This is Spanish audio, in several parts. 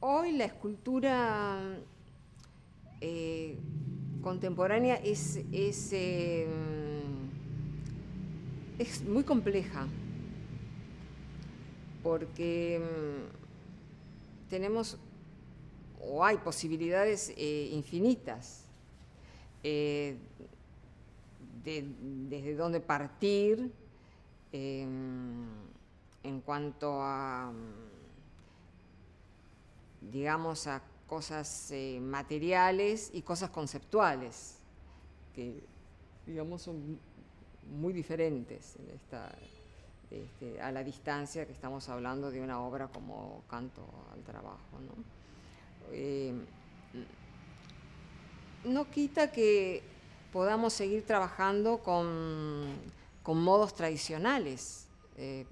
hoy la escultura eh, contemporánea es, es, eh, es, muy compleja, porque mm, tenemos o hay posibilidades eh, infinitas desde dónde partir en cuanto a, digamos, a cosas eh, materiales y cosas conceptuales, que, digamos, son muy diferentes este, a la distancia que estamos hablando de una obra como Canto al Trabajo. ¿no? Em, no quita que podamos seguir trabajando con, modos tradicionales. Eh,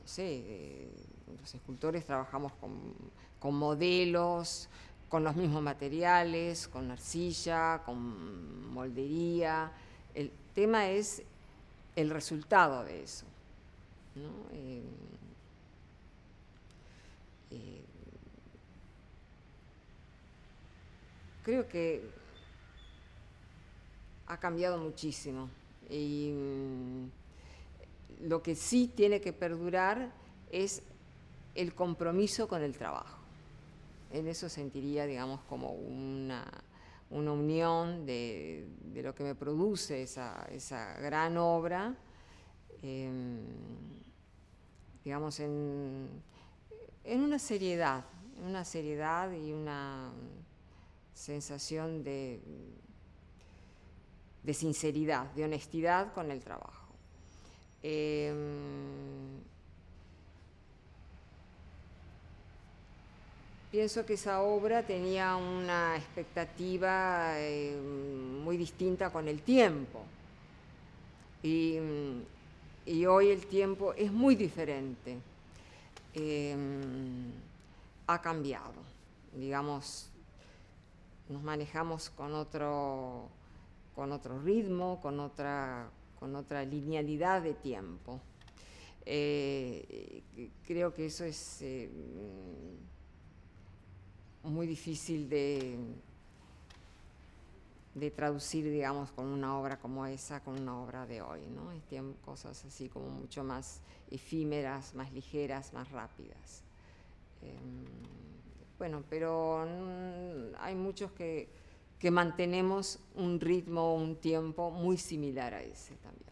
no sé, eh, los escultores trabajamos con, modelos, con los mismos materiales, con arcilla, con moldería. El tema es el resultado de eso. Eh, creo que ha cambiado muchísimo. Y mm, lo que sí tiene que perdurar es el compromiso con el trabajo. En eso sentiría, digamos, como una, unión de, lo que me produce esa, gran obra, em, digamos, en, en una seriedad, una seriedad y una sensación de de sinceridad, de honestidad con el trabajo. Em, pienso que esa obra tenía una expectativa em, muy distinta con el tiempo. Y, hoy el tiempo es muy diferente. Em, ha cambiado. Digamos, nos manejamos con otro con otro ritmo, con otra, con otra linealidad de tiempo. Eh, creo que eso es eh, muy difícil de, de traducir, digamos, con una obra como esa, con una obra de hoy, ¿no? Tienen cosas así como mucho más efímeras, más ligeras, más rápidas. Em, bueno, pero hay muchos que que mantenemos un ritmo, un tiempo muy similar a ese también.